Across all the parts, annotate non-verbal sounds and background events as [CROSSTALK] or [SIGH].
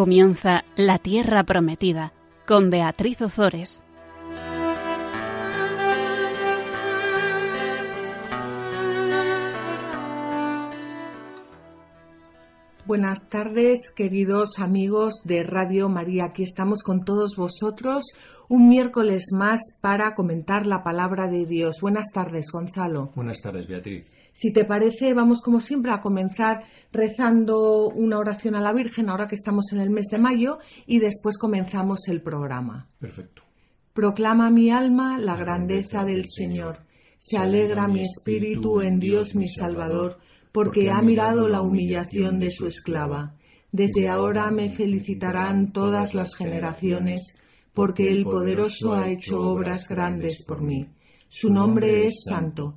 Comienza La Tierra Prometida con Beatriz Ozores. Buenas tardes, queridos amigos de Radio María. Aquí estamos con todos vosotros un miércoles más para comentar la palabra de Dios. Buenas tardes, Gonzalo. Buenas tardes, Beatriz. Si te parece, vamos como siempre a comenzar rezando una oración a la Virgen ahora que estamos en el mes de mayo y después comenzamos el programa. Perfecto. Proclama mi alma la grandeza del Señor. Se alegra mi espíritu en Dios mi Salvador, porque ha mirado la humillación de su esclava. Desde ahora me felicitarán todas las generaciones, porque el poderoso ha hecho obras grandes por mí. Su nombre es santo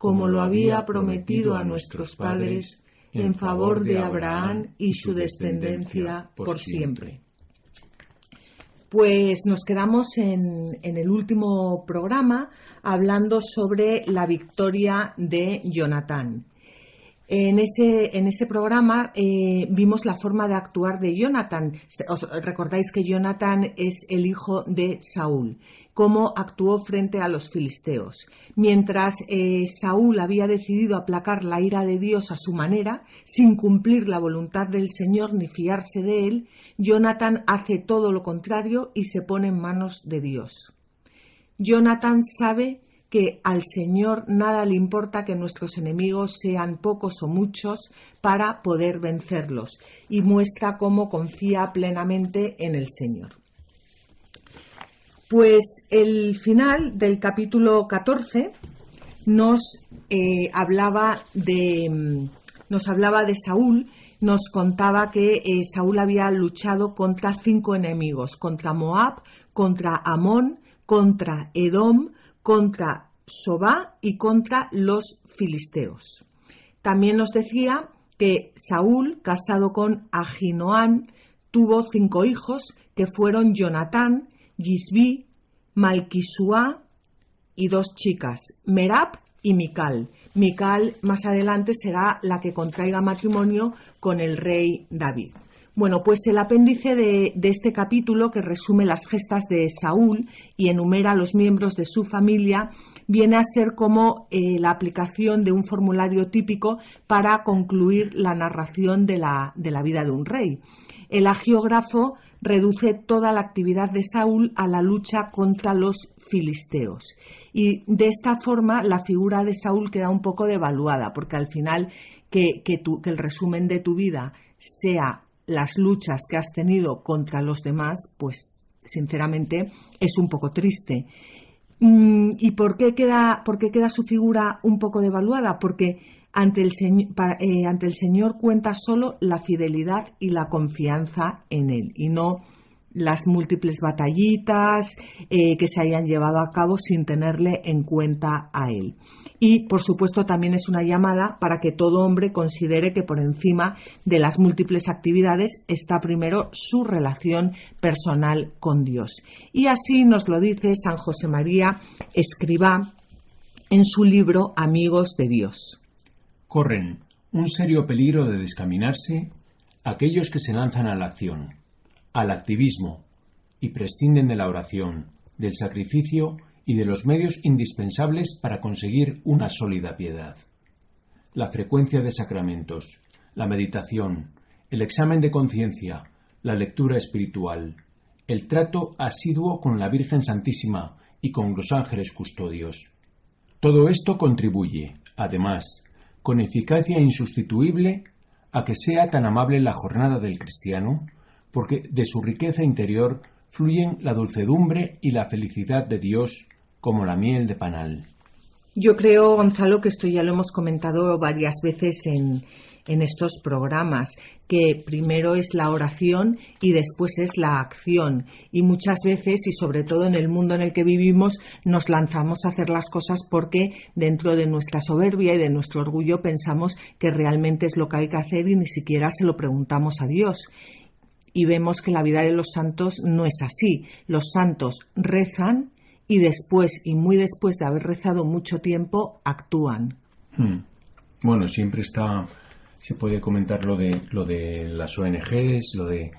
como lo había prometido a nuestros padres, en favor de Abraham y su descendencia por siempre. Pues nos quedamos en, el último programa hablando sobre la victoria de Jonatán. En ese, en ese programa eh, vimos la forma de actuar de Jonathan. Os recordáis que Jonathan es el hijo de Saúl cómo actuó frente a los filisteos. Mientras eh, Saúl había decidido aplacar la ira de Dios a su manera, sin cumplir la voluntad del Señor ni fiarse de él, Jonathan hace todo lo contrario y se pone en manos de Dios. Jonathan sabe que al Señor nada le importa que nuestros enemigos sean pocos o muchos para poder vencerlos y muestra cómo confía plenamente en el Señor. Pues el final del capítulo 14 nos eh, hablaba de mm, nos hablaba de Saúl, nos contaba que eh, Saúl había luchado contra cinco enemigos, contra Moab, contra Amón, contra Edom, contra Sobá y contra los filisteos. También nos decía que Saúl, casado con Aginoán, tuvo cinco hijos que fueron Jonatán, Gisbi, Malquisua y dos chicas, Merab y Mical. Mical más adelante será la que contraiga matrimonio con el rey David. Bueno, pues el apéndice de, este capítulo, que resume las gestas de Saúl y enumera a los miembros de su familia, viene a ser como eh, la aplicación de un formulario típico para concluir la narración de la, de la vida de un rey. El agiógrafo reduce toda la actividad de Saúl a la lucha contra los filisteos. Y de esta forma la figura de Saúl queda un poco devaluada, porque al final que, que, el resumen de tu vida sea las luchas que has tenido contra los demás, pues sinceramente es un poco triste. Mm, ¿Y por qué queda, por qué queda su figura un poco devaluada? Porque ante el, eh, ante el Señor cuenta solo la fidelidad y la confianza en Él y no las múltiples batallitas eh, que se hayan llevado a cabo sin tenerle en cuenta a Él. Y, por supuesto, también es una llamada para que todo hombre considere que por encima de las múltiples actividades está primero su relación personal con Dios. Y así nos lo dice San José María Escribá en su libro Amigos de Dios corren un serio peligro de descaminarse aquellos que se lanzan a la acción, al activismo, y prescinden de la oración, del sacrificio y de los medios indispensables para conseguir una sólida piedad. La frecuencia de sacramentos, la meditación, el examen de conciencia, la lectura espiritual, el trato asiduo con la Virgen Santísima y con los ángeles custodios. Todo esto contribuye, además, con eficacia insustituible a que sea tan amable la jornada del cristiano, porque de su riqueza interior fluyen la dulcedumbre y la felicidad de Dios como la miel de panal. Yo creo, Gonzalo, que esto ya lo hemos comentado varias veces en, en estos programas, que primero es la oración y después es la acción. Y muchas veces, y sobre todo en el mundo en el que vivimos, nos lanzamos a hacer las cosas porque dentro de nuestra soberbia y de nuestro orgullo pensamos que realmente es lo que hay que hacer y ni siquiera se lo preguntamos a Dios y vemos que la vida de los santos no es así. Los santos rezan y después, y muy después de haber rezado mucho tiempo, actúan. Hmm. Bueno, siempre está, se puede comentar lo de, lo de las ONGs, lo de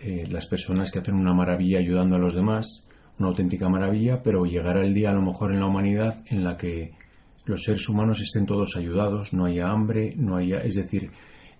eh, las personas que hacen una maravilla ayudando a los demás, una auténtica maravilla, pero llegará el día a lo mejor en la humanidad en la que los seres humanos estén todos ayudados, no haya hambre, no haya, es decir,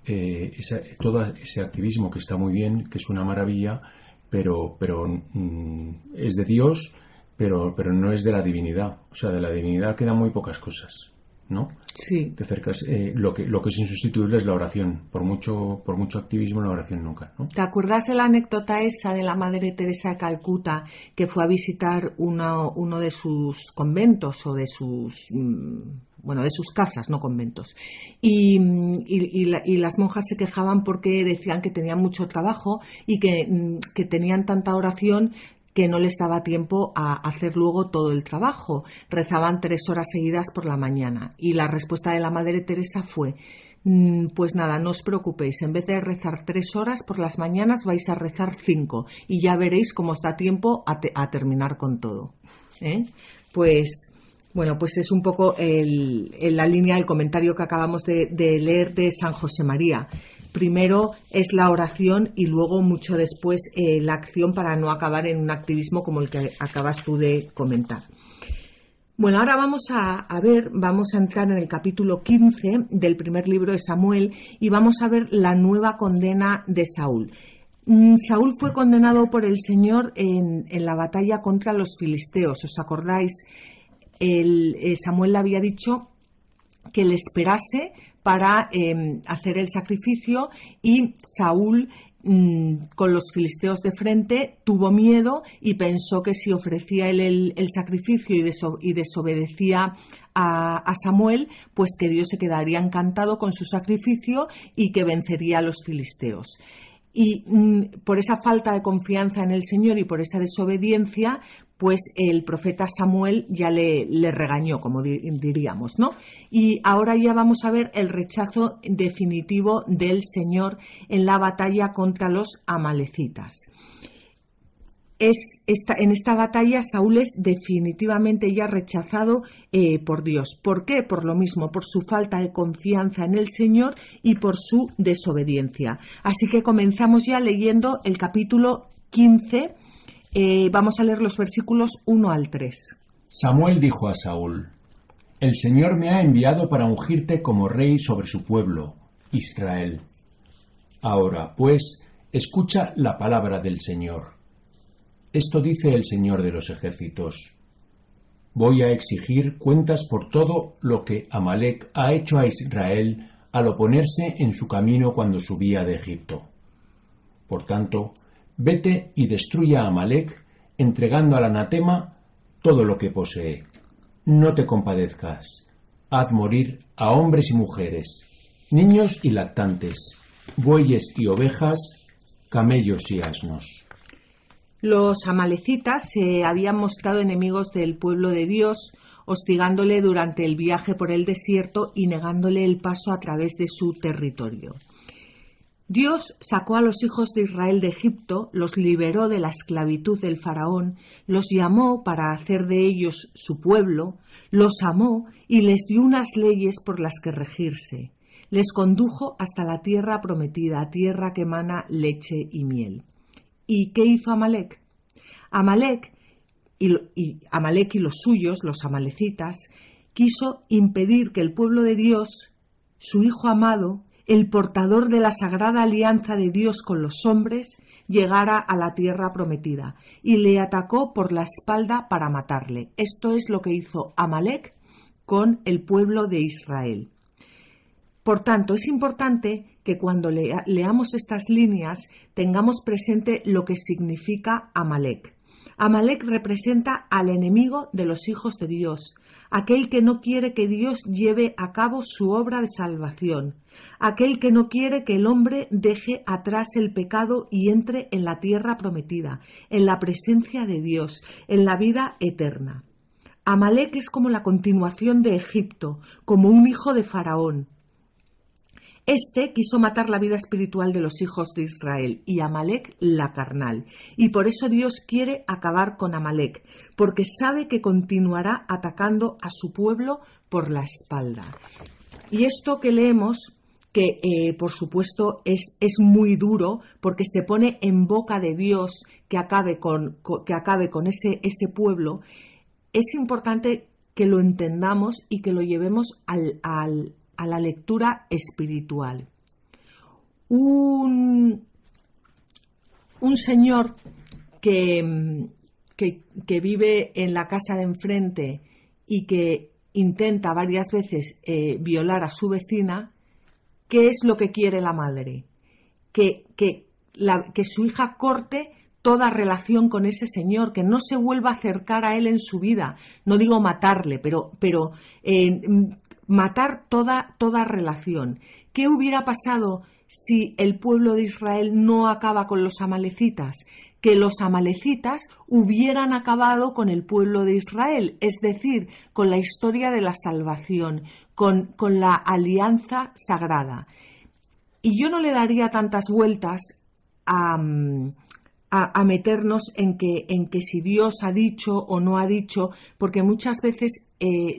eh, todo ese activismo que está muy bien, que es una maravilla, pero, pero mm, es de Dios, pero, pero no es de la divinidad. O sea, de la divinidad quedan muy pocas cosas. ¿no? Sí. Te acercas, eh, lo, que, lo que es insustituible es la oración. Por mucho, por mucho activismo, la oración nunca. ¿no? ¿Te acuerdas de la anécdota esa de la Madre Teresa de Calcuta que fue a visitar uno, uno de sus conventos o de sus. Mm, bueno, de sus casas, no conventos. Y, y, las monjas se quejaban porque decían que tenían mucho trabajo y que, mm, que tenían tanta oración que no les daba tiempo a hacer luego todo el trabajo. Rezaban tres horas seguidas por la mañana. Y la respuesta de la Madre Teresa fue mm, pues nada, no os preocupéis, en vez de rezar tres horas por las mañanas vais a rezar cinco y ya veréis cómo está tiempo a, terminar con todo. ¿eh? Pues bueno, pues es un poco la línea del comentario que acabamos de leer de San José María primero es la oración y luego mucho después eh, la acción para no acabar en un activismo como el que acabas tú de comentar. Bueno, ahora vamos a, ver, vamos a entrar en el capítulo 15 del primer libro de Samuel y vamos a ver la nueva condena de Saúl. Mm, Saúl fue condenado por el Señor en, la batalla contra los filisteos. ¿Os acordáis? Eh, Samuel le había dicho que le esperase para em, hacer el sacrificio y Saúl mm, con los filisteos de frente tuvo miedo y pensó que si ofrecía él el, sacrificio y, desobedecía a, a, Samuel, pues que Dios se quedaría encantado con su sacrificio y que vencería a los filisteos. Y mm, por esa falta de confianza en el Señor y por esa desobediencia, pues el profeta Samuel ya le, regañó, como diríamos, ¿no? Y ahora ya vamos a ver el rechazo definitivo del Señor en la batalla contra los amalecitas. Es en esta batalla Saúl es definitivamente ya rechazado eh, por Dios. ¿Por qué? Por lo mismo, por su falta de confianza en el Señor y por su desobediencia. Así que comenzamos ya leyendo el capítulo 15 eh, vamos a leer los versículos 1 al 3. Samuel dijo a Saúl, El Señor me ha enviado para ungirte como rey sobre su pueblo, Israel. Ahora, pues, escucha la palabra del Señor. Esto dice el Señor de los ejércitos. Voy a exigir cuentas por todo lo que Amalek ha hecho a Israel al oponerse en su camino cuando subía de Egipto. Por tanto, Vete y destruya a Amalek, entregando al anatema todo lo que posee. No te compadezcas. Haz morir a hombres y mujeres, niños y lactantes, bueyes y ovejas, camellos y asnos. Los amalecitas se habían mostrado enemigos del pueblo de Dios, hostigándole durante el viaje por el desierto y negándole el paso a través de su territorio. Dios sacó a los hijos de Israel de Egipto, los liberó de la esclavitud del faraón, los llamó para hacer de ellos su pueblo, los amó y les dio unas leyes por las que regirse. Les condujo hasta la tierra prometida, tierra que emana leche y miel. ¿Y qué hizo Amalek? Amalek y, y, los suyos, los amalecitas, quiso impedir que el pueblo de Dios, su hijo amado, el portador de la sagrada alianza de Dios con los hombres, llegara a la tierra prometida y le atacó por la espalda para matarle. Esto es lo que hizo Amalek con el pueblo de Israel. Por tanto, es importante que cuando leamos estas líneas tengamos presente lo que significa Amalek. Amalek representa al enemigo de los hijos de Dios, aquel que no quiere que Dios lleve a cabo su obra de salvación, aquel que no quiere que el hombre deje atrás el pecado y entre en la tierra prometida, en la presencia de Dios, en la vida eterna. Amalek es como la continuación de Egipto, como un hijo de Faraón. Este quiso matar la vida espiritual de los hijos de Israel y Amalek la carnal. Y por eso Dios quiere acabar con Amalek, porque sabe que continuará atacando a su pueblo por la espalda. Y esto que leemos, que eh, por supuesto es, es, muy duro, porque se pone en boca de Dios que acabe con, que acabe con ese, ese pueblo, es importante que lo entendamos y que lo llevemos al, al, a la lectura espiritual. Un, un señor que, que, vive en la casa de enfrente y que intenta varias veces eh, violar a su vecina, ¿qué es lo que quiere la madre? Que, que, la, que su hija corte toda relación con ese señor, que no se vuelva a acercar a él en su vida. No digo matarle, pero, pero eh, matar toda, toda relación. ¿Qué hubiera pasado si el pueblo de Israel no acaba con los amalecitas? Que los amalecitas hubieran acabado con el pueblo de Israel, es decir, con la historia de la salvación, con, con la alianza sagrada. Y yo no le daría tantas vueltas a, a, meternos en que, en que si Dios ha dicho o no ha dicho, porque muchas veces eh,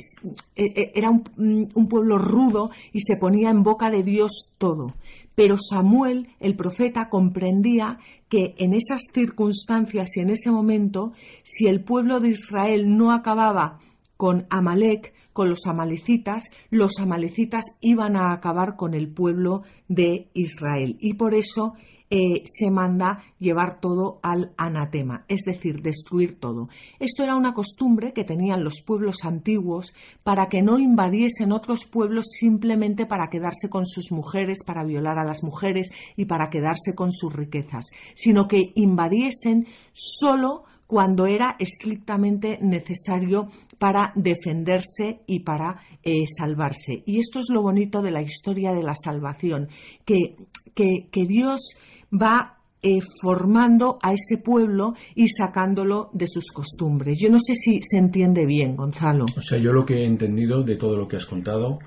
eh, era un, un pueblo rudo y se ponía en boca de Dios todo. Pero Samuel, el profeta, comprendía que en esas circunstancias y en ese momento, si el pueblo de Israel no acababa con Amalek, con los amalecitas, los amalecitas iban a acabar con el pueblo de Israel. Y por eso eh, se manda llevar todo al anatema, es decir, destruir todo. Esto era una costumbre que tenían los pueblos antiguos para que no invadiesen otros pueblos simplemente para quedarse con sus mujeres, para violar a las mujeres y para quedarse con sus riquezas, sino que invadiesen solo cuando era estrictamente necesario para defenderse y para eh, salvarse. Y esto es lo bonito de la historia de la salvación, que, que, que Dios va eh, formando a ese pueblo y sacándolo de sus costumbres. Yo no sé si se entiende bien, Gonzalo. O sea, yo lo que he entendido de todo lo que has contado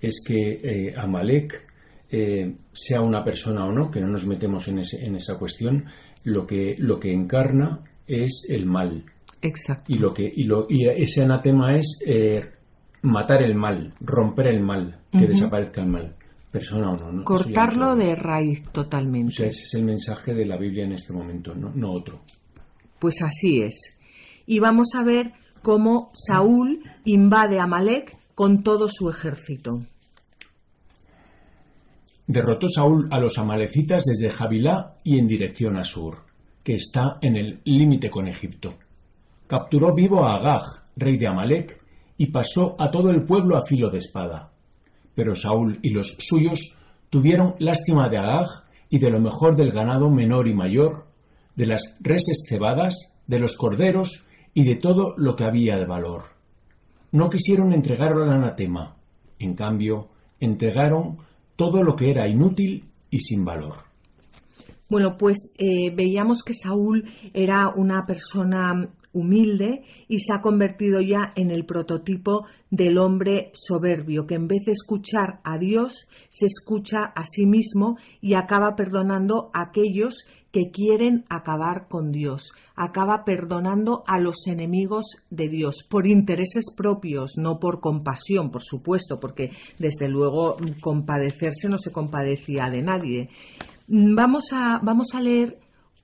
es que eh, Amalek, eh, sea una persona o no, que no nos metemos en, en esa cuestión, lo que, lo que encarna es el mal. Exacto. Y, lo que, y, lo, y ese anatema es matar el mal, romper el mal, que desaparezca el mal persona o no. Cortarlo de raíz totalmente. O sea, ese es el mensaje de la Biblia en este momento, no, no otro. Pues así es. Y vamos a ver cómo Saúl invade a Malek con todo su ejército. Derrotó Saúl a los amalecitas desde Jabilá y en dirección a Sur, que está en el límite con Egipto. Capturó vivo a Agag, rey de Amalek, y pasó a todo el pueblo a filo de espada. Pero Saúl y los suyos tuvieron lástima de Agag y de lo mejor del ganado menor y mayor, de las reses cebadas, de los corderos y de todo lo que había de valor. No quisieron entregarlo al anatema, en cambio, entregaron todo lo que era inútil y sin valor. Bueno, pues eh, veíamos que Saúl era una persona humilde y se ha convertido ya en el prototipo del hombre soberbio, que en vez de escuchar a Dios, se escucha a sí mismo y acaba perdonando a aquellos que quieren acabar con Dios, acaba perdonando a los enemigos de Dios por intereses propios, no por compasión, por supuesto, porque desde luego compadecerse no se compadecía de nadie. Vamos a, vamos a leer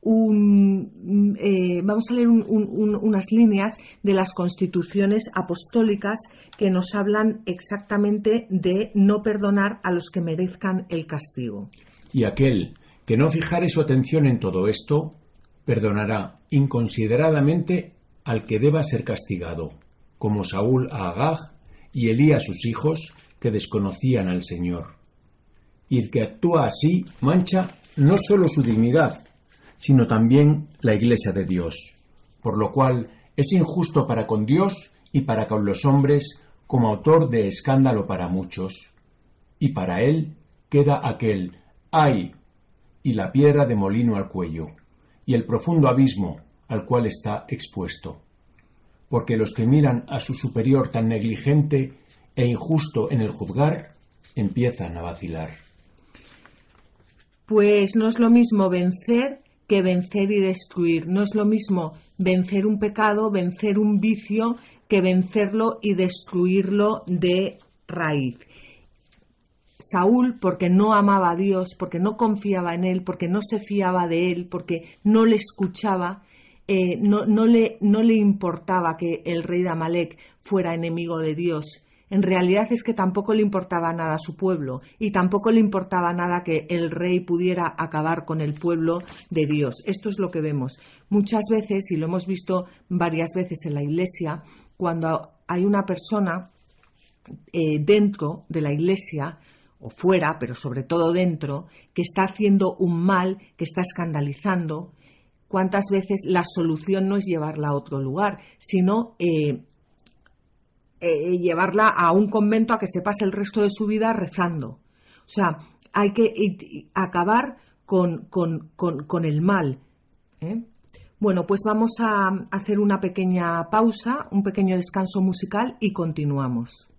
un, eh, vamos a leer unas líneas de las constituciones apostólicas que nos hablan exactamente de no perdonar a los que merezcan el castigo. Y aquel que no fijare su atención en todo esto, perdonará inconsideradamente al que deba ser castigado, como Saúl a Agag y Elí a sus hijos que desconocían al Señor. Y el que actúa así mancha no solo su dignidad, sino también la Iglesia de Dios, por lo cual es injusto para con Dios y para con los hombres como autor de escándalo para muchos. Y para él queda aquel ay y la piedra de molino al cuello, y el profundo abismo al cual está expuesto. Porque los que miran a su superior tan negligente e injusto en el juzgar, empiezan a vacilar. Pues no es lo mismo vencer que vencer y destruir. No es lo mismo vencer un pecado, vencer un vicio, que vencerlo y destruirlo de raíz. Saúl, porque no amaba a Dios, porque no confiaba en él, porque no se fiaba de él, porque no le escuchaba, eh, no, no, le, no le importaba que el rey de Amalek fuera enemigo de Dios. En realidad es que tampoco le importaba nada a su pueblo y tampoco le importaba nada que el rey pudiera acabar con el pueblo de Dios. Esto es lo que vemos. Muchas veces, y lo hemos visto varias veces en la iglesia, cuando hay una persona eh, dentro de la iglesia, o fuera, pero sobre todo dentro, que está haciendo un mal, que está escandalizando, cuántas veces la solución no es llevarla a otro lugar, sino eh, eh, llevarla a un convento a que se pase el resto de su vida rezando. O sea, hay que acabar con, el mal. Bueno, pues vamos a hacer una pequeña pausa, un pequeño descanso musical y continuamos.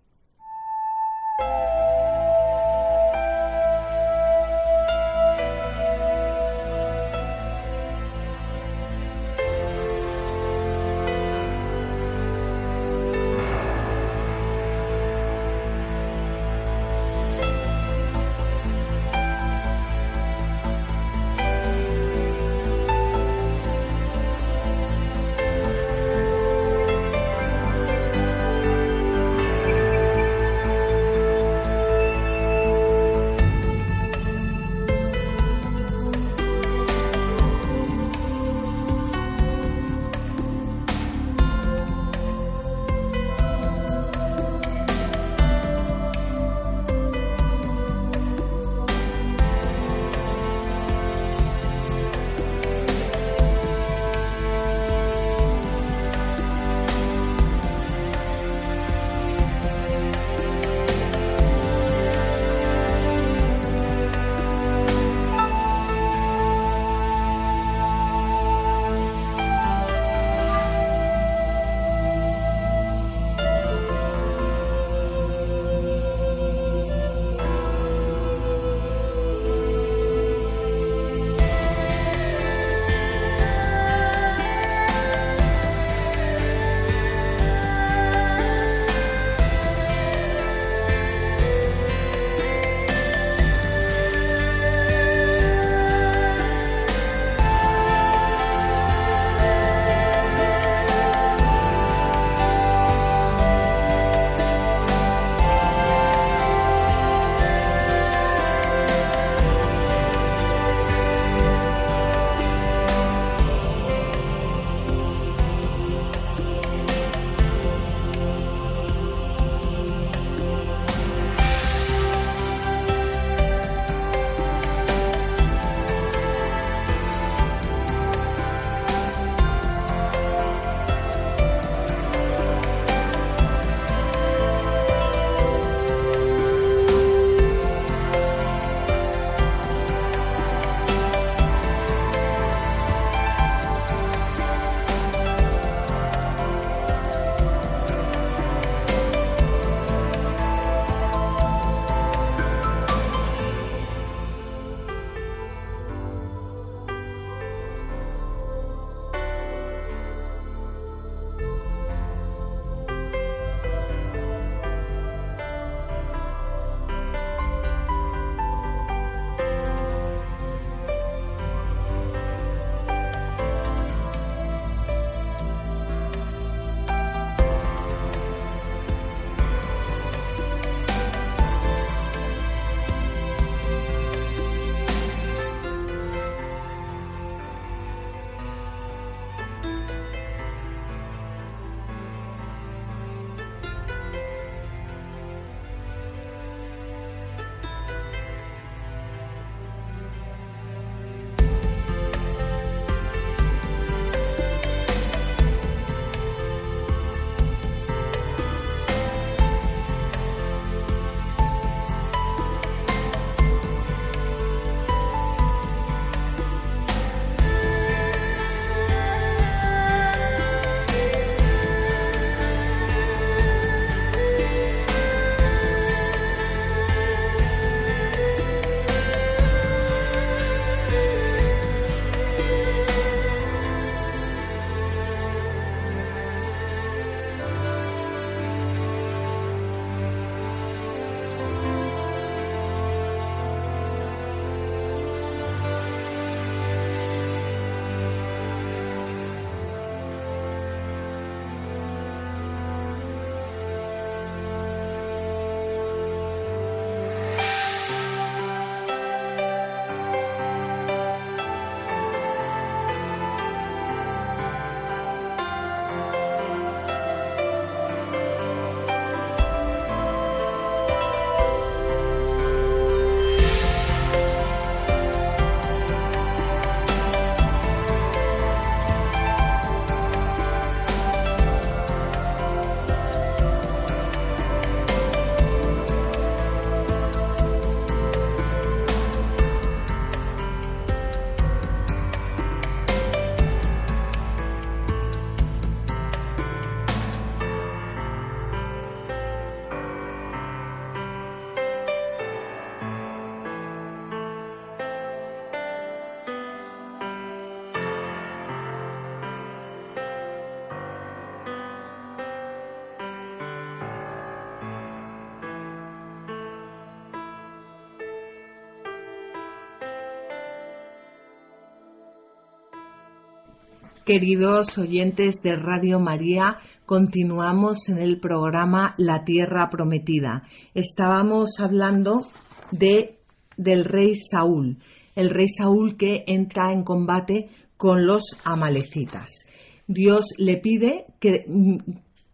Queridos oyentes de Radio María, continuamos en el programa La Tierra Prometida. Estábamos hablando de, del rey Saúl, el rey Saúl que entra en combate con los amalecitas. Dios le pide que,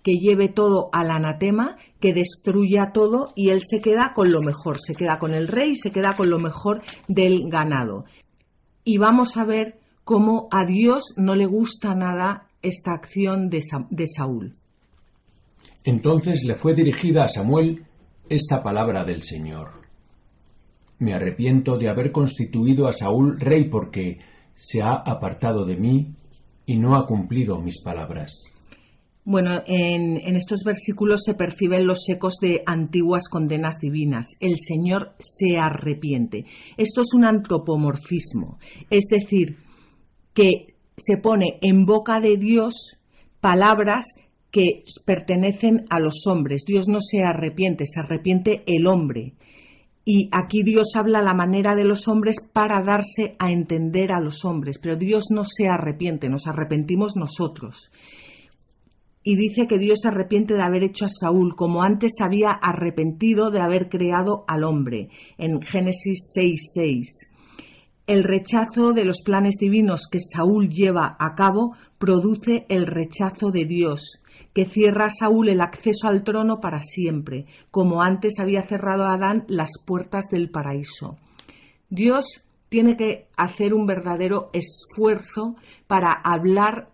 que lleve todo al anatema, que destruya todo y él se queda con lo mejor, se queda con el rey, se queda con lo mejor del ganado. Y vamos a ver cómo a Dios no le gusta nada esta acción de, de Saúl. Entonces le fue dirigida a Samuel esta palabra del Señor. Me arrepiento de haber constituido a Saúl rey porque se ha apartado de mí y no ha cumplido mis palabras. Bueno, en, en, estos versículos se perciben los ecos de antiguas condenas divinas. El Señor se arrepiente. Esto es un antropomorfismo, es decir, que se pone en boca de Dios palabras que pertenecen a los hombres. Dios no se arrepiente, se arrepiente el hombre. Y aquí Dios habla la manera de los hombres para darse a entender a los hombres, pero Dios no se arrepiente, nos arrepentimos nosotros. Y dice que Dios se arrepiente de haber hecho a Saúl, como antes había arrepentido de haber creado al hombre, en Génesis 6:6. El rechazo de los planes divinos que Saúl lleva a cabo produce el rechazo de Dios, que cierra a Saúl el acceso al trono para siempre, como antes había cerrado a Adán las puertas del paraíso. Dios tiene que hacer un verdadero esfuerzo para hablar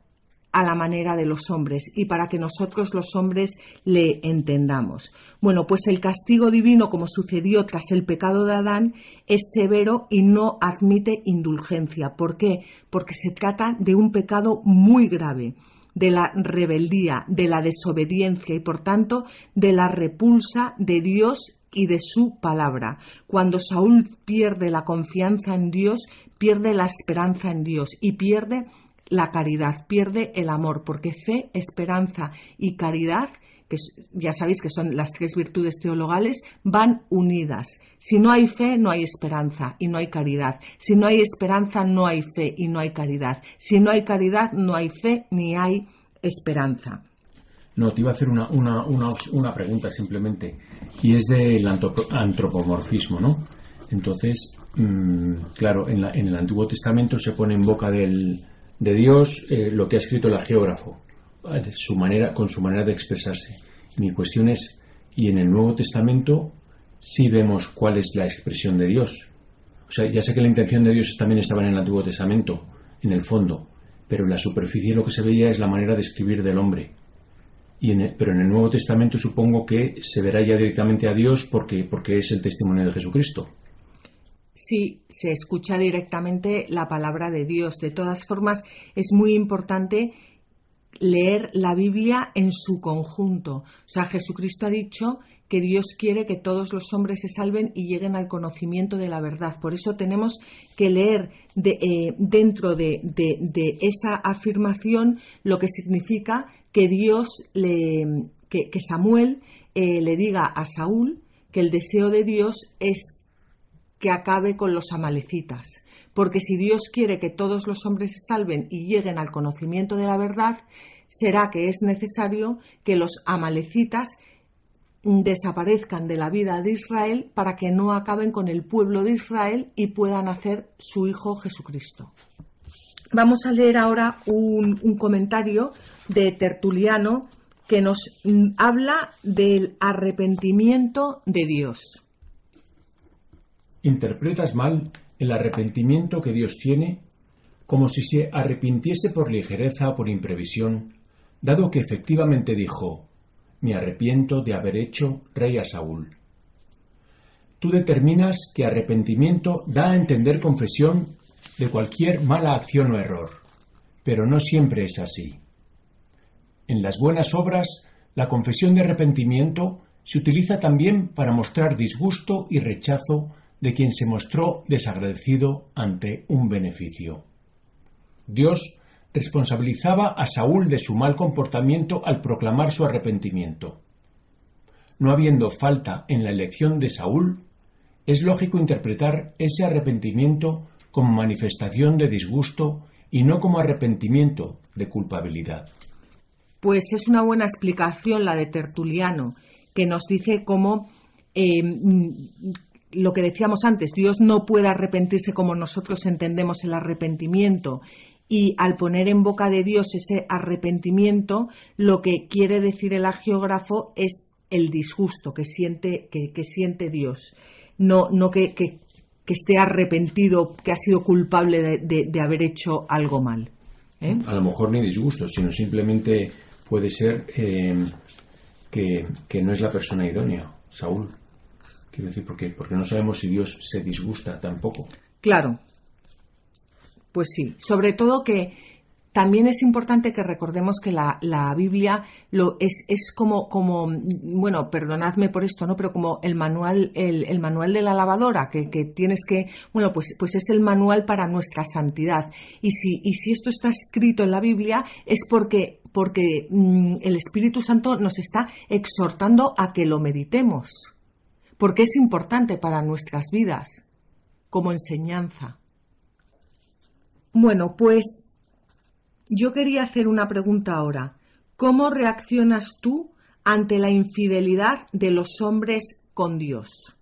a la manera de los hombres y para que nosotros los hombres le entendamos. Bueno, pues el castigo divino, como sucedió tras el pecado de Adán, es severo y no admite indulgencia. ¿Por qué? Porque se trata de un pecado muy grave de la rebeldía, de la desobediencia y por tanto de la repulsa de Dios y de su palabra. Cuando Saúl pierde la confianza en Dios, pierde la esperanza en Dios y pierde la caridad, pierde el amor, porque fe, esperanza y caridad, que ya sabéis que son las tres virtudes teologales, van unidas. Si no hay fe, no hay esperanza y no hay caridad. Si no hay esperanza, no hay fe y no hay caridad. Si no hay caridad, no hay fe ni hay esperanza. No, te iba a hacer una, una, una, pregunta simplemente, y es del antropomorfismo, ¿no? Entonces, mm, claro, en, en, el Antiguo Testamento se pone en boca del, de Dios eh, lo que ha escrito el geógrafo, su manera, con su manera de expresarse. Mi cuestión es, ¿y en el Nuevo Testamento sí vemos cuál es la expresión de Dios? O sea, ya sé que la intención de Dios también estaba en el Antiguo Testamento, en el fondo, pero en la superficie lo que se veía es la manera de escribir del hombre. Y pero en el Nuevo Testamento supongo que se verá ya directamente a Dios porque, porque es el testimonio de Jesucristo. Sí, se escucha directamente la palabra de Dios. De todas formas, es muy importante leer la Biblia en su conjunto. O sea, Jesucristo ha dicho que Dios quiere que todos los hombres se salven y lleguen al conocimiento de la verdad. Por eso tenemos que leer eh, dentro de, esa afirmación lo que significa que Dios le, que, Samuel eh, le diga a Saúl que el deseo de Dios es que acabe con los amalecitas. Porque si Dios quiere que todos los hombres se salven y lleguen al conocimiento de la verdad, será que es necesario que los amalecitas desaparezcan de la vida de Israel para que no acaben con el pueblo de Israel y puedan hacer su Hijo Jesucristo. Vamos a leer ahora un, un comentario de Tertuliano que nos habla del arrepentimiento de Dios. Interpretas mal el arrepentimiento que Dios tiene como si se arrepintiese por ligereza o por imprevisión, dado que efectivamente dijo, me arrepiento de haber hecho rey a Saúl. Tú determinas que arrepentimiento da a entender confesión de cualquier mala acción o error, pero no siempre es así. En las buenas obras, la confesión de arrepentimiento se utiliza también para mostrar disgusto y rechazo de quien se mostró desagradecido ante un beneficio. Dios responsabilizaba a Saúl de su mal comportamiento al proclamar su arrepentimiento. No habiendo falta en la elección de Saúl, es lógico interpretar ese arrepentimiento como manifestación de disgusto y no como arrepentimiento de culpabilidad. Pues es una buena explicación la de Tertuliano, que nos dice cómo eh, lo que decíamos antes, Dios no puede arrepentirse como nosotros entendemos el arrepentimiento. Y al poner en boca de Dios ese arrepentimiento, lo que quiere decir el agiógrafo es el disgusto que siente, que, siente Dios. No, no que, que, esté arrepentido, que ha sido culpable de, haber hecho algo mal. ¿eh? A lo mejor ni disgusto, sino simplemente puede ser eh, que, que no es la persona idónea, Saúl. Quiero decir, porque, porque no sabemos si Dios se disgusta tampoco. Claro. Pues sí. Sobre todo que también es importante que recordemos que la, Biblia lo, es, es como, como, bueno, perdonadme por esto, ¿no? Pero como el manual, el, manual de la lavadora, que, tienes que, bueno, pues, pues es el manual para nuestra santidad. Y si, y si esto está escrito en la Biblia es porque, porque mm, el Espíritu Santo nos está exhortando a que lo meditemos porque es importante para nuestras vidas como enseñanza. Bueno, pues yo quería hacer una pregunta ahora. ¿Cómo reaccionas tú ante la infidelidad de los hombres con Dios?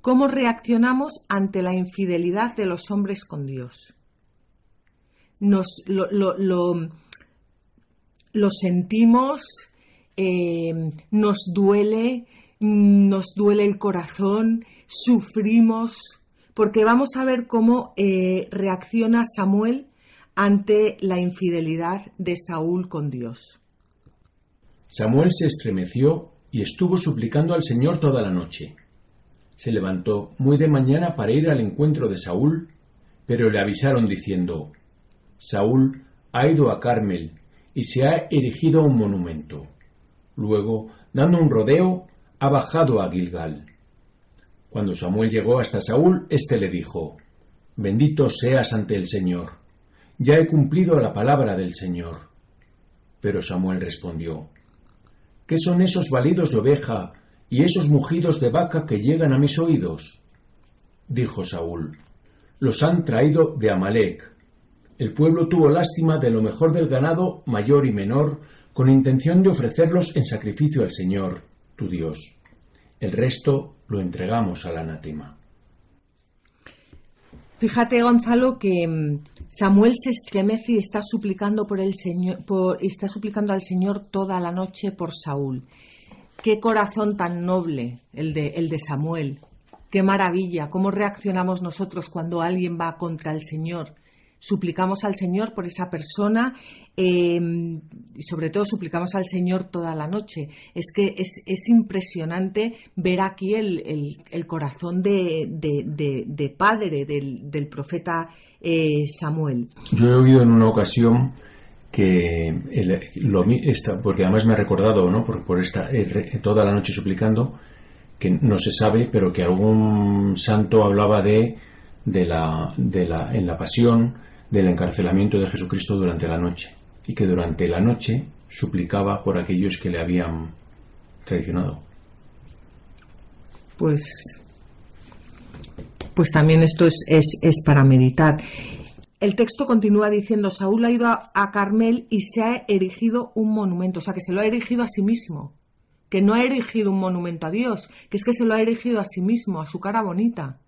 ¿Cómo reaccionamos ante la infidelidad de los hombres con Dios? Nos lo, lo, sentimos, eh, nos duele, nos duele el corazón, sufrimos, porque vamos a ver cómo eh, reacciona Samuel ante la infidelidad de Saúl con Dios. Samuel se estremeció y estuvo suplicando al Señor toda la noche. Se levantó muy de mañana para ir al encuentro de Saúl, pero le avisaron diciendo, Saúl ha ido a Carmel y se ha erigido un monumento. Luego, dando un rodeo, ha bajado a Gilgal. Cuando Samuel llegó hasta Saúl, éste le dijo, Bendito seas ante el Señor, ya he cumplido la palabra del Señor. Pero Samuel respondió, ¿Qué son esos balidos de oveja y esos mugidos de vaca que llegan a mis oídos? Dijo Saúl, los han traído de Amalek. El pueblo tuvo lástima de lo mejor del ganado, mayor y menor, con intención de ofrecerlos en sacrificio al Señor tu Dios. El resto lo entregamos al anatema. Fíjate, Gonzalo, que mm, Samuel se estremece y está suplicando por el Señor, está suplicando al Señor toda la noche por Saúl. Qué corazón tan noble el de, el de Samuel. Qué maravilla. Cómo reaccionamos nosotros cuando alguien va contra el Señor suplicamos al Señor por esa persona em, y sobre todo suplicamos al Señor toda la noche. Es que es, impresionante ver aquí el, corazón de, padre del, profeta eh, Samuel. Yo he oído en una ocasión que lo, esta, porque además me ha recordado ¿no? por, por esta eh, toda la noche suplicando que no se sabe pero que algún santo hablaba de de la, de la en la pasión del encarcelamiento de Jesucristo durante la noche y que durante la noche suplicaba por aquellos que le habían traicionado. Pues, pues también esto es, es, para meditar. El texto continúa diciendo, Saúl ha ido a, a, Carmel y se ha erigido un monumento, o sea, que se lo ha erigido a sí mismo, que no ha erigido un monumento a Dios, que es que se lo ha erigido a sí mismo, a su cara bonita.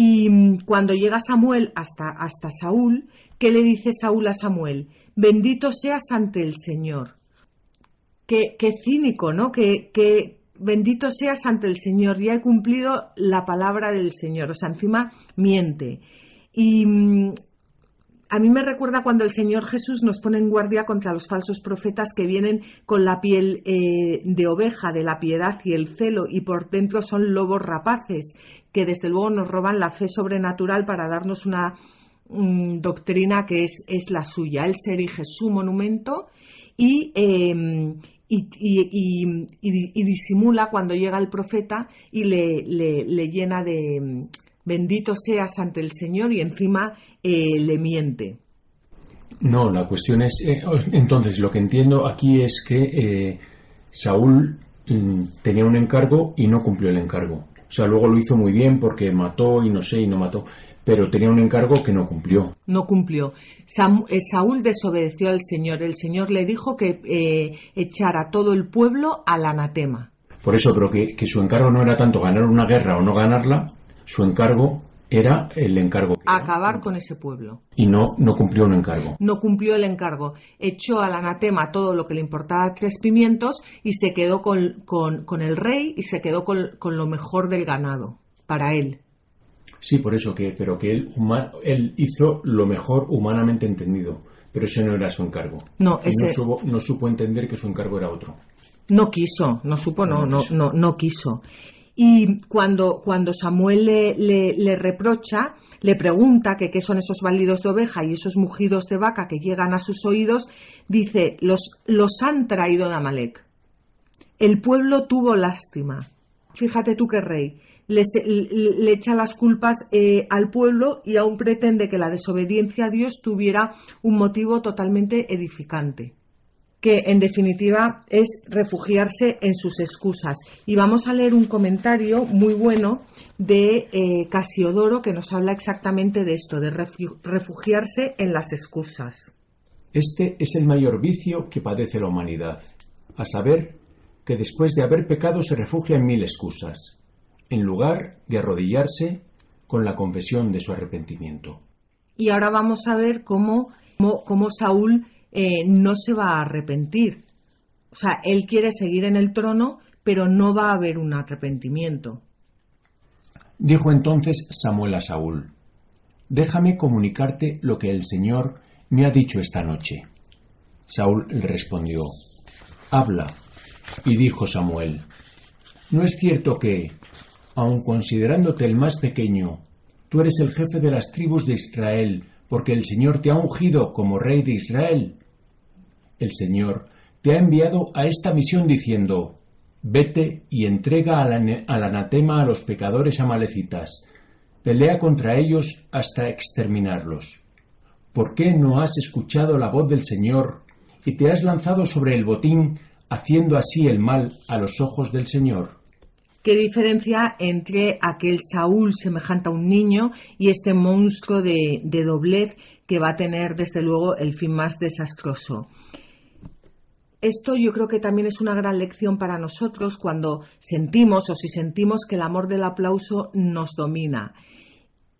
Y mm, cuando llega Samuel hasta, hasta Saúl, ¿qué le dice Saúl a Samuel? Bendito seas ante el Señor. Qué, qué cínico, ¿no? Que, que bendito seas ante el Señor. Ya he cumplido la palabra del Señor. O sea, encima miente. Y mm, a mí me recuerda cuando el Señor Jesús nos pone en guardia contra los falsos profetas que vienen con la piel eh, de oveja, de la piedad y el celo, y por dentro son lobos rapaces, que desde luego nos roban la fe sobrenatural para darnos una mm, doctrina que es, es, la suya. Él se erige su monumento y, em, y, disimula cuando llega el profeta y le llena de bendito seas ante el Señor y encima eh, le miente. No, la cuestión es, eh, entonces lo que entiendo aquí es que eh, Saúl mm, tenía un encargo y no cumplió el encargo. O sea, luego lo hizo muy bien porque mató y no sé, y no mató, pero tenía un encargo que no cumplió. No cumplió. Saúl desobedeció al Señor. El Señor le dijo que echara a todo el pueblo al anatema. Por eso creo que, que su encargo no era tanto ganar una guerra o no ganarla, su encargo era el encargo. Acabar con ese pueblo. Y no, no cumplió un encargo. No cumplió el encargo. Echó al anatema todo lo que le importaba tres pimientos y se quedó con, con, el rey y se quedó con, con, lo mejor del ganado para él. Sí, por eso que, pero que él, él hizo lo mejor humanamente entendido, pero ese no era su encargo. No, ese... no, supo, no supo entender que su encargo era otro. No quiso, no supo, no, no, no, no quiso. Y cuando, cuando Samuel le, le, reprocha, le pregunta que qué son esos balidos de oveja y esos mugidos de vaca que llegan a sus oídos, dice, los, los han traído de Amalek. El pueblo tuvo lástima. Fíjate tú qué rey. Le, le, echa las culpas eh, al pueblo y aún pretende que la desobediencia a Dios tuviera un motivo totalmente edificante que en definitiva es refugiarse en sus excusas. Y vamos a leer un comentario muy bueno de eh, Casiodoro que nos habla exactamente de esto, de refugiarse en las excusas. Este es el mayor vicio que padece la humanidad, a saber, que después de haber pecado se refugia en mil excusas, en lugar de arrodillarse con la confesión de su arrepentimiento. Y ahora vamos a ver cómo, cómo Saúl eh, no se va a arrepentir. O sea, él quiere seguir en el trono, pero no va a haber un arrepentimiento. Dijo entonces Samuel a Saúl, Déjame comunicarte lo que el Señor me ha dicho esta noche. Saúl le respondió, Habla. Y dijo Samuel, ¿no es cierto que, aun considerándote el más pequeño, tú eres el jefe de las tribus de Israel, porque el Señor te ha ungido como rey de Israel? El Señor te ha enviado a esta misión diciendo, Vete y entrega al, anatema a los pecadores amalecitas, pelea contra ellos hasta exterminarlos. ¿Por qué no has escuchado la voz del Señor y te has lanzado sobre el botín, haciendo así el mal a los ojos del Señor? ¿Qué diferencia entre aquel Saúl semejante a un niño y este monstruo de, de doblez que va a tener desde luego el fin más desastroso? esto yo creo que también es una gran lección para nosotros cuando sentimos o si sentimos que el amor del aplauso nos domina.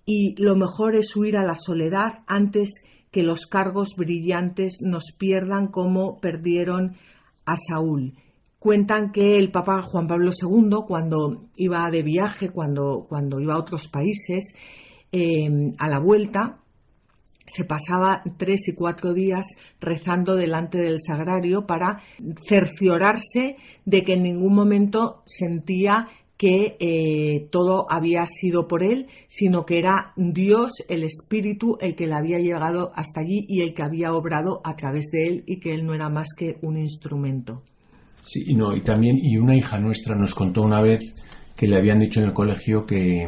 Y lo mejor es huir a la soledad antes que los cargos brillantes nos pierdan como perdieron a Saúl. Cuentan que el Papa Juan Pablo II, cuando iba de viaje, cuando, iba a otros países, eh, a la vuelta, se pasaba tres y cuatro días rezando delante del sagrario para cerciorarse de que en ningún momento sentía que eh, todo había sido por él, sino que era Dios, el Espíritu, el que le había llegado hasta allí y el que había obrado a través de él y que él no era más que un instrumento. Sí, y no, y también, y una hija nuestra nos contó una vez que le habían dicho en el colegio que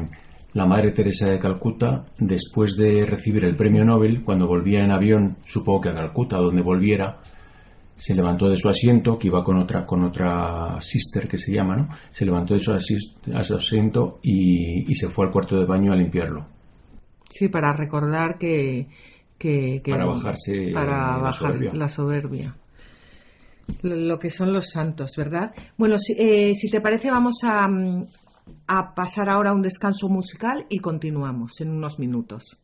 la Madre Teresa de Calcuta, después de recibir el premio Nobel, cuando volvía en avión, supongo que a Calcuta, donde volviera, se levantó de su asiento, que iba con otra, con otra sister que se llama, ¿no? Se levantó de su, asiento y, se fue al cuarto de baño a limpiarlo. Sí, para recordar que... para bajarse para bajar la soberbia lo que son los santos, ¿verdad? Bueno, si, eh, si te parece, vamos a, mm, a pasar ahora a un descanso musical y continuamos en unos minutos.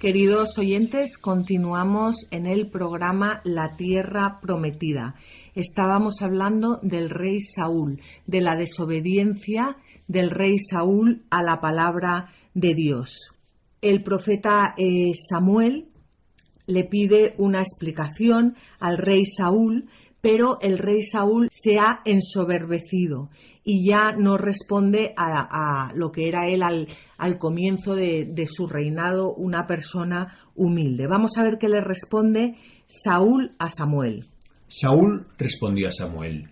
Queridos oyentes, continuamos en el programa La Tierra Prometida. Estábamos hablando del rey Saúl, de la desobediencia del rey Saúl a la palabra de Dios. El profeta eh, Samuel le pide una explicación al rey Saúl, pero el rey Saúl se ha ensoberbecido y ya no responde a, lo que era él al, comienzo de, su reinado, una persona humilde. Vamos a ver qué le responde Saúl a Samuel. Saúl respondió a Samuel,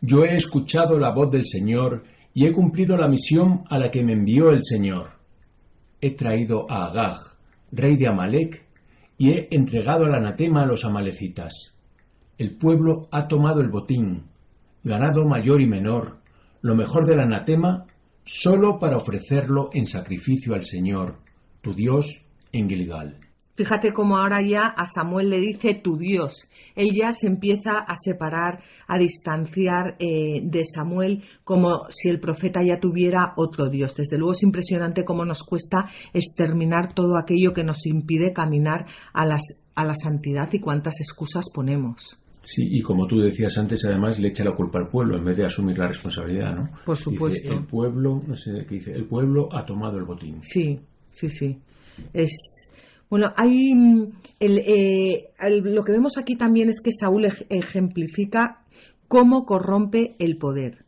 Yo he escuchado la voz del Señor y he cumplido la misión a la que me envió el Señor. He traído a Agag, rey de Amalek, y he entregado el anatema a los amalecitas. El pueblo ha tomado el botín, ganado mayor y menor, lo mejor del anatema, solo para ofrecerlo en sacrificio al Señor, tu Dios, en Gilgal. Fíjate cómo ahora ya a Samuel le dice tu Dios. Él ya se empieza a separar, a distanciar eh, de Samuel como si el profeta ya tuviera otro Dios. Desde luego es impresionante cómo nos cuesta exterminar todo aquello que nos impide caminar a, las, a la santidad y cuántas excusas ponemos. Sí, y como tú decías antes, además le echa la culpa al pueblo en vez de asumir la responsabilidad, ¿no? Por supuesto. el pueblo, no sé qué dice, el pueblo ha tomado el botín. Sí, sí, sí. Es, bueno, hay mm, eh, lo que vemos aquí también es que Saúl ejemplifica cómo corrompe el poder.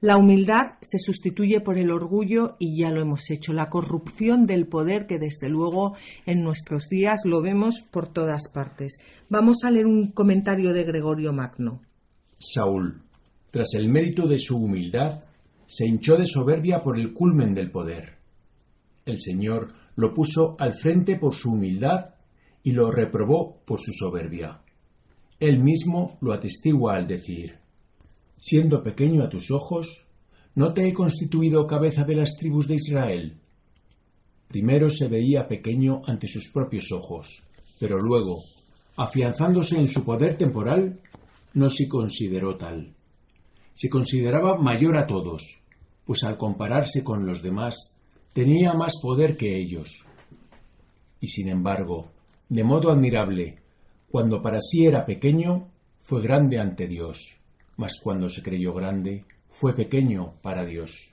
La humildad se sustituye por el orgullo y ya lo hemos hecho. La corrupción del poder que desde luego en nuestros días lo vemos por todas partes. Vamos a leer un comentario de Gregorio Magno. Saúl, tras el mérito de su humildad, se hinchó de soberbia por el culmen del poder. El Señor lo puso al frente por su humildad y lo reprobó por su soberbia. Él mismo lo atestigua al decir, siendo pequeño a tus ojos, ¿no te he constituido cabeza de las tribus de Israel? Primero se veía pequeño ante sus propios ojos, pero luego, afianzándose en su poder temporal, no se consideró tal. Se consideraba mayor a todos, pues al compararse con los demás tenía más poder que ellos. Y sin embargo, de modo admirable, cuando para sí era pequeño, fue grande ante Dios, mas cuando se creyó grande, fue pequeño para Dios.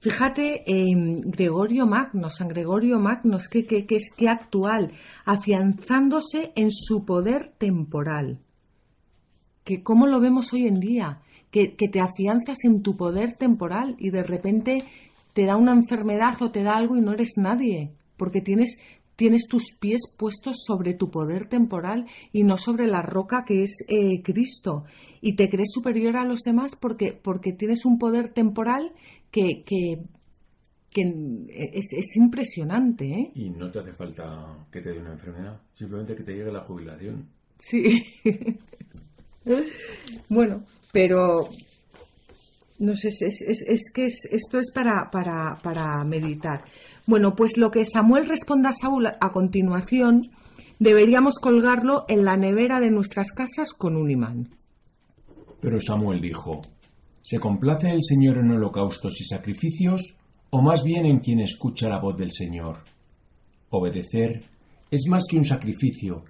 Fíjate en Gregorio Magno, San Gregorio Magno, que, que, es que actual, afianzándose en su poder temporal. Que cómo lo vemos hoy en día, que, que te afianzas en tu poder temporal y de repente te da una enfermedad o te da algo y no eres nadie, porque tienes, tienes tus pies puestos sobre tu poder temporal y no sobre la roca que es eh, Cristo. Y te crees superior a los demás porque, porque tienes un poder temporal que, que, es, impresionante. ¿eh? Y no te hace falta que te dé una enfermedad, simplemente que te llegue la jubilación. Sí. [LAUGHS] bueno, pero no sé, es, es, que esto es para, para, meditar. Bueno, pues lo que Samuel responda a Saúl a continuación, deberíamos colgarlo en la nevera de nuestras casas con un imán. Pero Samuel dijo, ¿se complace el Señor en holocaustos y sacrificios o más bien en quien escucha la voz del Señor? Obedecer es más que un sacrificio,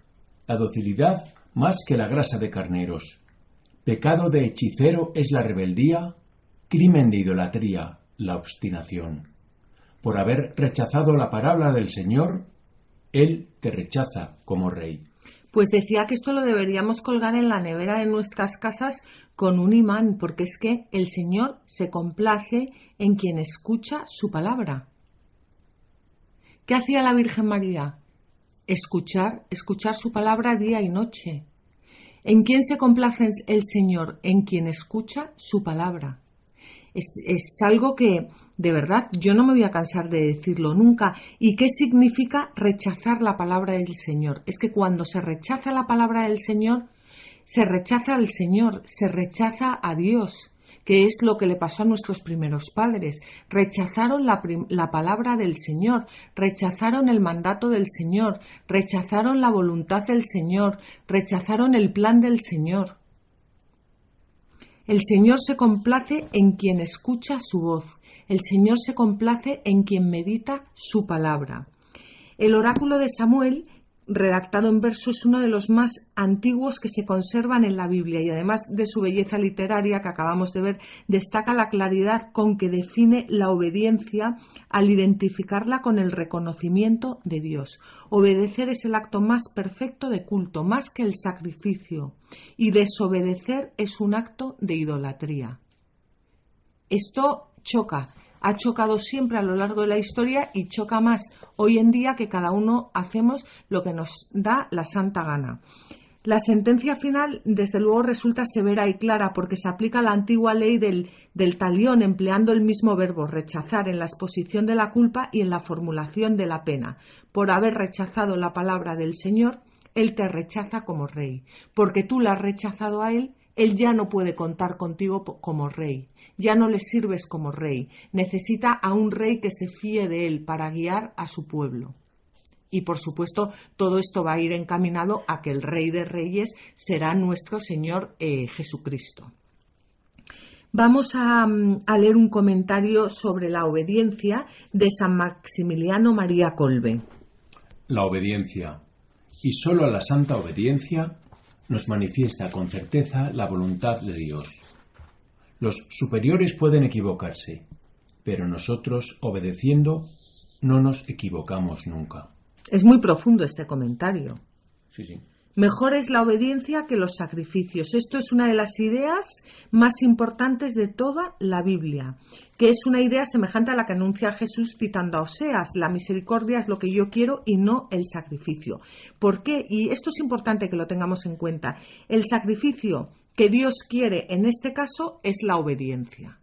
la docilidad más que la grasa de carneros. Pecado de hechicero es la rebeldía crimen de idolatría, la obstinación. Por haber rechazado la palabra del Señor, Él te rechaza como rey. Pues decía que esto lo deberíamos colgar en la nevera de nuestras casas con un imán, porque es que el Señor se complace en quien escucha su palabra. ¿Qué hacía la Virgen María? Escuchar, escuchar su palabra día y noche. ¿En quién se complace el Señor? En quien escucha su palabra es, algo que, de verdad, yo no me voy a cansar de decirlo nunca. ¿Y qué significa rechazar la palabra del Señor? Es que cuando se rechaza la palabra del Señor, se rechaza al Señor, se rechaza a Dios, que es lo que le pasó a nuestros primeros padres. Rechazaron la, la, palabra del Señor, rechazaron el mandato del Señor, rechazaron la voluntad del Señor, rechazaron el plan del Señor. El Señor se complace en quien escucha su voz. El Señor se complace en quien medita su palabra. El oráculo de Samuel redactado en verso es uno de los más antiguos que se conservan en la Biblia y además de su belleza literaria que acabamos de ver, destaca la claridad con que define la obediencia al identificarla con el reconocimiento de Dios. Obedecer es el acto más perfecto de culto, más que el sacrificio, y desobedecer es un acto de idolatría. Esto choca ha chocado siempre a lo largo de la historia y choca más hoy en día que cada uno hacemos lo que nos da la santa gana. La sentencia final, desde luego, resulta severa y clara porque se aplica la antigua ley del, del, talión empleando el mismo verbo rechazar en la exposición de la culpa y en la formulación de la pena. Por haber rechazado la palabra del Señor, Él te rechaza como rey. Porque tú la has rechazado a Él, Él ya no puede contar contigo como rey ya no le sirves como rey, necesita a un rey que se fíe de él para guiar a su pueblo. Y por supuesto, todo esto va a ir encaminado a que el Rey de Reyes será nuestro Señor eh, Jesucristo. Vamos a, a, leer un comentario sobre la obediencia de San Maximiliano María Colbe. La obediencia, y sólo a la santa obediencia, nos manifiesta con certeza la voluntad de Dios. Los superiores pueden equivocarse, pero nosotros, obedeciendo, no nos equivocamos nunca. Es muy profundo este comentario. Sí, sí. Mejor es la obediencia que los sacrificios. Esto es una de las ideas más importantes de toda la Biblia, que es una idea semejante a la que anuncia Jesús citando a Oseas. La misericordia es lo que yo quiero y no el sacrificio. ¿Por qué? Y esto es importante que lo tengamos en cuenta. El sacrificio que Dios quiere en este caso es la obediencia.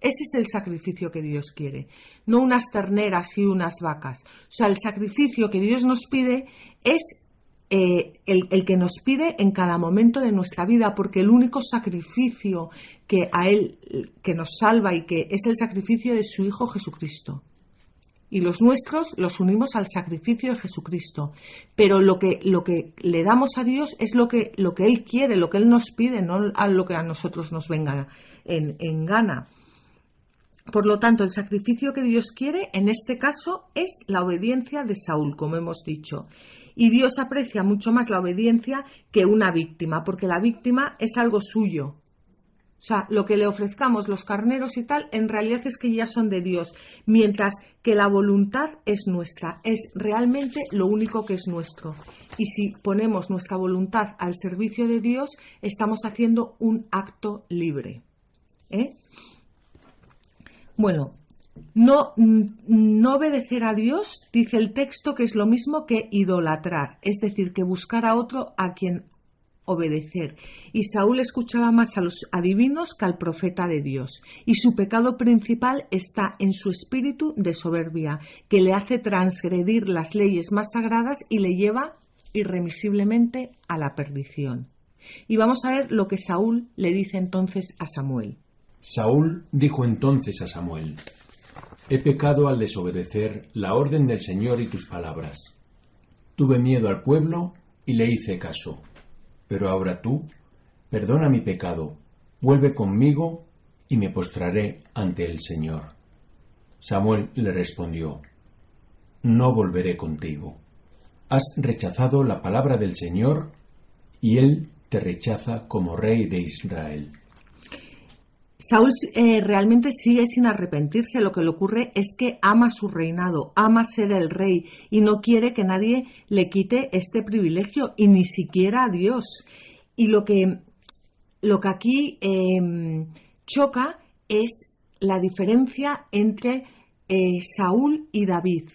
Ese es el sacrificio que Dios quiere, no unas terneras y unas vacas. O sea, el sacrificio que Dios nos pide es eh, el, el, que nos pide en cada momento de nuestra vida, porque el único sacrificio que a Él que nos salva y que es el sacrificio de su Hijo Jesucristo y los nuestros los unimos al sacrificio de Jesucristo. Pero lo que, lo que le damos a Dios es lo que, lo que Él quiere, lo que Él nos pide, no a lo que a nosotros nos venga en, en gana. Por lo tanto, el sacrificio que Dios quiere, en este caso, es la obediencia de Saúl, como hemos dicho. Y Dios aprecia mucho más la obediencia que una víctima, porque la víctima es algo suyo, o sea, lo que le ofrezcamos, los carneros y tal, en realidad es que ya son de Dios, mientras que la voluntad es nuestra, es realmente lo único que es nuestro. Y si ponemos nuestra voluntad al servicio de Dios, estamos haciendo un acto libre. ¿eh? Bueno, no, no obedecer a Dios, dice el texto, que es lo mismo que idolatrar, es decir, que buscar a otro a quien obedecer. Y Saúl escuchaba más a los adivinos que al profeta de Dios. Y su pecado principal está en su espíritu de soberbia, que le hace transgredir las leyes más sagradas y le lleva irremisiblemente a la perdición. Y vamos a ver lo que Saúl le dice entonces a Samuel. Saúl dijo entonces a Samuel, He pecado al desobedecer la orden del Señor y tus palabras. Tuve miedo al pueblo y le hice caso. Pero ahora tú, perdona mi pecado, vuelve conmigo y me postraré ante el Señor. Samuel le respondió, No volveré contigo. Has rechazado la palabra del Señor y Él te rechaza como rey de Israel. Saúl eh, realmente sigue sin arrepentirse. Lo que le ocurre es que ama su reinado, ama ser el rey y no quiere que nadie le quite este privilegio y ni siquiera a Dios. Y lo que, lo que aquí em, choca es la diferencia entre eh, Saúl y David.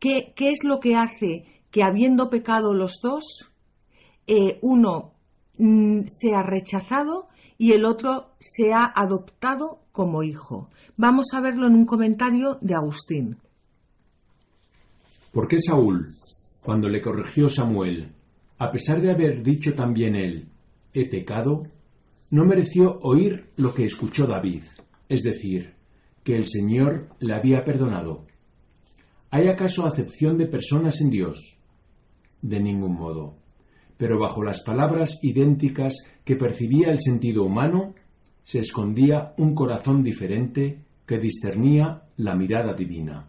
¿Qué, ¿Qué, es lo que hace que habiendo pecado los dos, eh, uno mm, sea rechazado y el otro se ha adoptado como hijo. Vamos a verlo en un comentario de Agustín. ¿Por qué Saúl, cuando le corrigió Samuel, a pesar de haber dicho también él, he pecado, no mereció oír lo que escuchó David, es decir, que el Señor le había perdonado? ¿Hay acaso acepción de personas en Dios? De ningún modo pero bajo las palabras idénticas que percibía el sentido humano, se escondía un corazón diferente que discernía la mirada divina.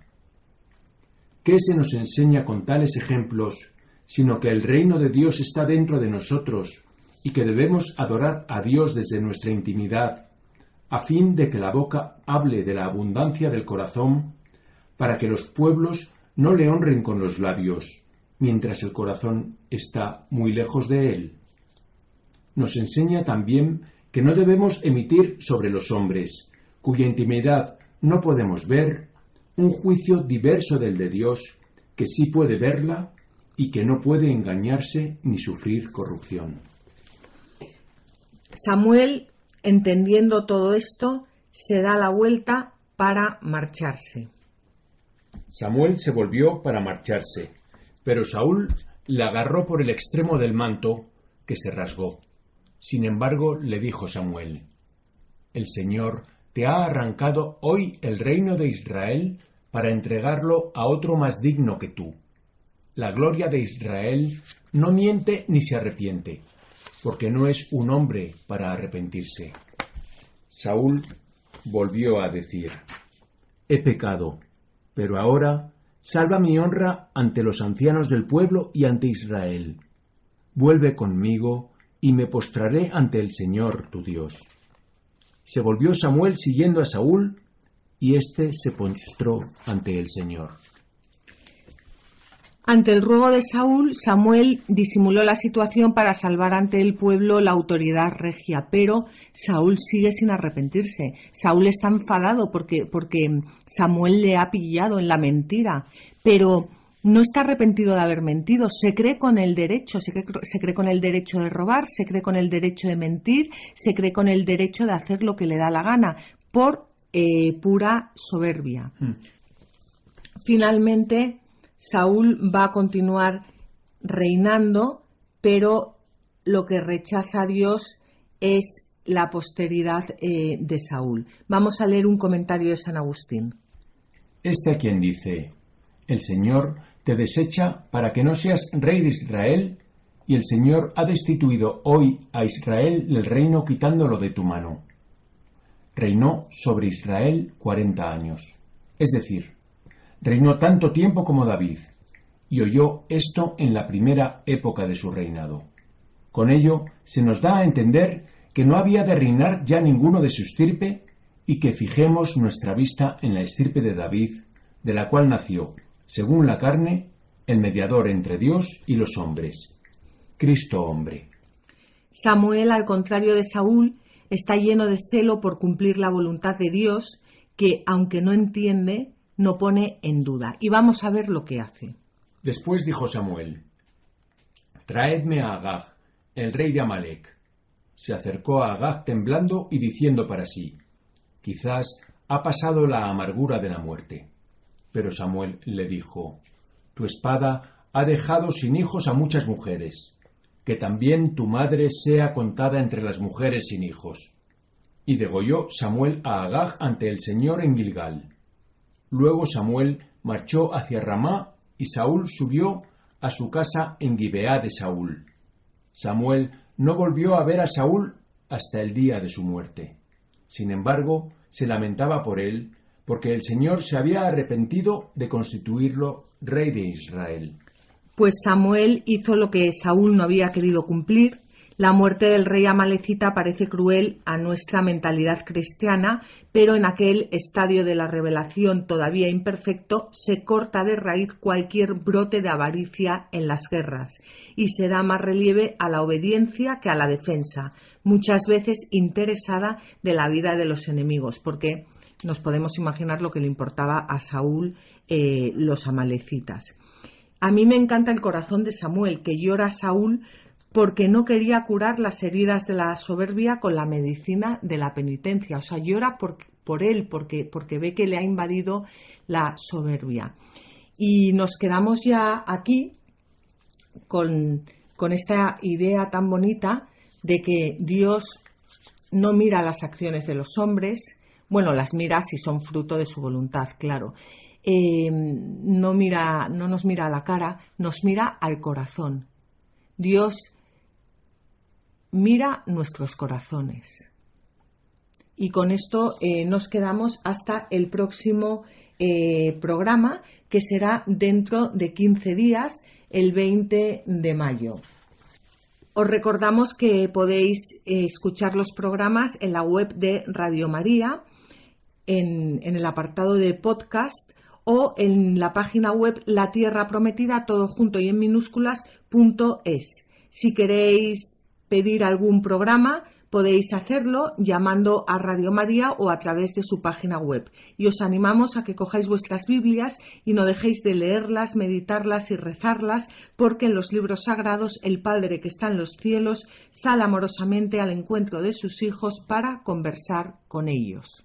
¿qué se nos enseña con tales ejemplos, sino que el reino de Dios está dentro de nosotros y que debemos adorar a Dios desde nuestra intimidad, a fin de que la boca hable de la abundancia del corazón, para que los pueblos no le honren con los labios, mientras el corazón está muy lejos de él. Nos enseña también que no debemos emitir sobre los hombres, cuya intimidad no podemos ver, un juicio diverso del de Dios, que sí puede verla y que no puede engañarse ni sufrir corrupción. Samuel, entendiendo todo esto, se da la vuelta para marcharse. Samuel se volvió para marcharse, pero Saúl le agarró por el extremo del manto, que se rasgó. Sin embargo, le dijo Samuel, El Señor te ha arrancado hoy el reino de Israel para entregarlo a otro más digno que tú. La gloria de Israel no miente ni se arrepiente, porque no es un hombre para arrepentirse. Saúl volvió a decir, He pecado, pero ahora salva mi honra ante los ancianos del pueblo y ante Israel. Vuelve conmigo y me postraré ante el Señor tu Dios. Se volvió Samuel siguiendo a Saúl, y éste se postró ante el Señor. Ante el ruego de Saúl, Samuel disimuló la situación para salvar ante el pueblo la autoridad regia, pero Saúl sigue sin arrepentirse. Saúl está enfadado porque, porque Samuel le ha pillado en la mentira, pero no está arrepentido de haber mentido, se cree con el derecho, se cree, se cree, con el derecho de robar, se cree con el derecho de mentir, se cree con el derecho de hacer lo que le da la gana, por eh, pura soberbia. Hmm. Finalmente, Saúl va a continuar reinando, pero lo que rechaza a Dios es la posteridad eh, de Saúl. Vamos a leer un comentario de San Agustín. Este quien dice, el Señor te desecha para que no seas rey de Israel, y el Señor ha destituido hoy a Israel del reino quitándolo de tu mano. Reinó sobre Israel cuarenta años. Es decir, Reinó tanto tiempo como David, y oyó esto en la primera época de su reinado. Con ello se nos da a entender que no había de reinar ya ninguno de su estirpe y que fijemos nuestra vista en la estirpe de David, de la cual nació, según la carne, el mediador entre Dios y los hombres, Cristo hombre. Samuel, al contrario de Saúl, está lleno de celo por cumplir la voluntad de Dios, que, aunque no entiende, no pone en duda. Y vamos a ver lo que hace. Después dijo Samuel, Traedme a Agag, el rey de Amalek. Se acercó a Agag temblando y diciendo para sí, Quizás ha pasado la amargura de la muerte. Pero Samuel le dijo, Tu espada ha dejado sin hijos a muchas mujeres, que también tu madre sea contada entre las mujeres sin hijos. Y degolló Samuel a Agag ante el Señor en Gilgal. Luego Samuel marchó hacia Ramá y Saúl subió a su casa en Gibeá de Saúl. Samuel no volvió a ver a Saúl hasta el día de su muerte. Sin embargo, se lamentaba por él, porque el Señor se había arrepentido de constituirlo rey de Israel. Pues Samuel hizo lo que Saúl no había querido cumplir, la muerte del rey amalecita parece cruel a nuestra mentalidad cristiana, pero en aquel estadio de la revelación todavía imperfecto se corta de raíz cualquier brote de avaricia en las guerras y se da más relieve a la obediencia que a la defensa, muchas veces interesada de la vida de los enemigos, porque nos podemos imaginar lo que le importaba a Saúl eh, los amalecitas. A mí me encanta el corazón de Samuel, que llora a Saúl porque no quería curar las heridas de la soberbia con la medicina de la penitencia. O sea, llora por, por él, porque, porque ve que le ha invadido la soberbia. Y nos quedamos ya aquí con, con esta idea tan bonita de que Dios no mira las acciones de los hombres, bueno, las mira si son fruto de su voluntad, claro. Eh, no, mira, no nos mira a la cara, nos mira al corazón. Dios mira nuestros corazones. Y con esto eh, nos quedamos hasta el próximo eh, programa que será dentro de 15 días, el 20 de mayo. Os recordamos que podéis eh, escuchar los programas en la web de Radio María, en, en el apartado de podcast o en la página web La Tierra Prometida, todo junto y en minúsculas, punto es. Si queréis pedir algún programa, podéis hacerlo llamando a Radio María o a través de su página web. Y os animamos a que cojáis vuestras Biblias y no dejéis de leerlas, meditarlas y rezarlas, porque en los libros sagrados el Padre que está en los cielos sale amorosamente al encuentro de sus hijos para conversar con ellos.